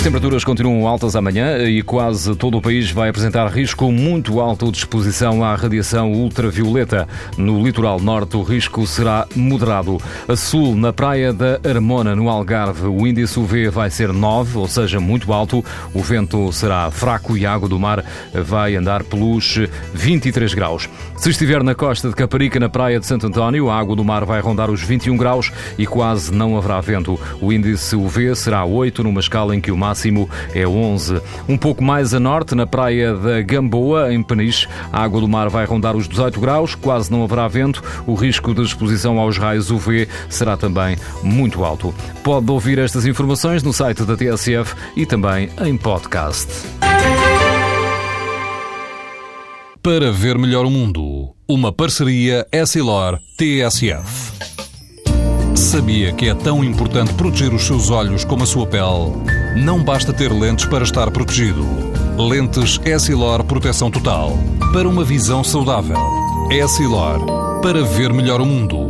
As temperaturas continuam altas amanhã e quase todo o país vai apresentar risco muito alto de exposição à radiação ultravioleta. No litoral norte, o risco será moderado. A sul, na praia da Armona, no Algarve, o índice UV vai ser 9, ou seja, muito alto. O vento será fraco e a água do mar vai andar pelos 23 graus. Se estiver na costa de Caparica, na praia de Santo António, a água do mar vai rondar os 21 graus e quase não haverá vento. O índice UV será 8, numa escala em que o mar máximo é 11. Um pouco mais a norte, na praia da Gamboa, em Peniche, a água do mar vai rondar os 18 graus, quase não haverá vento. O risco de exposição aos raios UV será também muito alto. Pode ouvir estas informações no site da TSF e também em podcast. Para ver melhor o mundo, uma parceria Essilor-TSF. Sabia que é tão importante proteger os seus olhos como a sua pele? Não basta ter lentes para estar protegido. Lentes Essilor Proteção Total. Para uma visão saudável. Essilor. Para ver melhor o mundo.